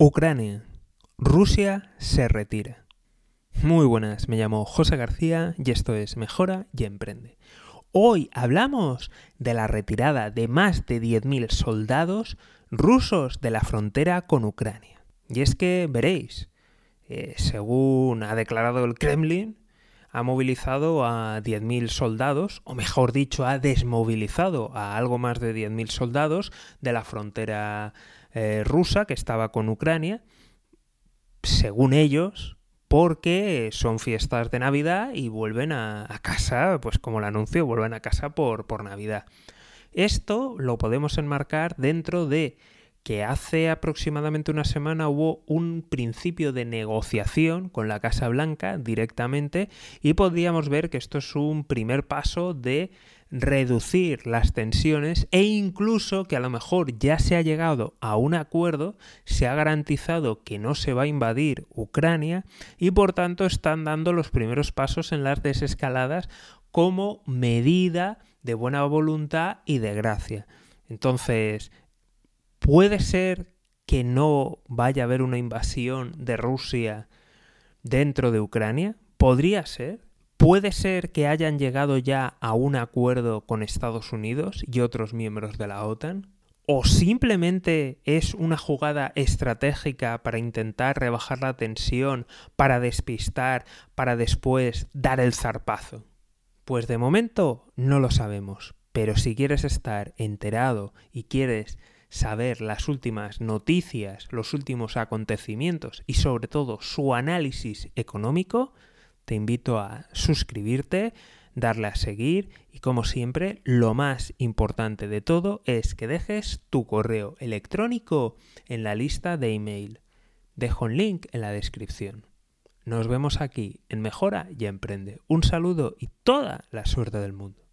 Ucrania. Rusia se retira. Muy buenas, me llamo José García y esto es Mejora y Emprende. Hoy hablamos de la retirada de más de 10.000 soldados rusos de la frontera con Ucrania. Y es que veréis, eh, según ha declarado el Kremlin, ha movilizado a 10.000 soldados, o mejor dicho, ha desmovilizado a algo más de 10.000 soldados de la frontera eh, rusa que estaba con Ucrania, según ellos, porque son fiestas de Navidad y vuelven a, casa, pues como el anuncio, vuelven a casa por, por Navidad. Esto lo podemos enmarcar dentro de que hace aproximadamente una semana hubo un principio de negociación con la Casa Blanca directamente y podríamos ver que esto es un primer paso de reducir las tensiones e incluso que a lo mejor ya se ha llegado a un acuerdo, se ha garantizado que no se va a invadir Ucrania y por tanto están dando los primeros pasos en las desescaladas como medida de buena voluntad y de gracia. Entonces, ¿Puede ser que no vaya a haber una invasión de Rusia dentro de Ucrania? ¿Podría ser? ¿Puede ser que hayan llegado ya a un acuerdo con Estados Unidos y otros miembros de la OTAN? ¿O simplemente es una jugada estratégica para intentar rebajar la tensión, para despistar, para después dar el zarpazo? Pues de momento no lo sabemos, pero si quieres estar enterado y quieres saber las últimas noticias, los últimos acontecimientos y sobre todo su análisis económico, te invito a suscribirte, darle a seguir y como siempre, lo más importante de todo es que dejes tu correo electrónico en la lista de email. Dejo un link en la descripción. Nos vemos aquí en Mejora y Emprende. Un saludo y toda la suerte del mundo.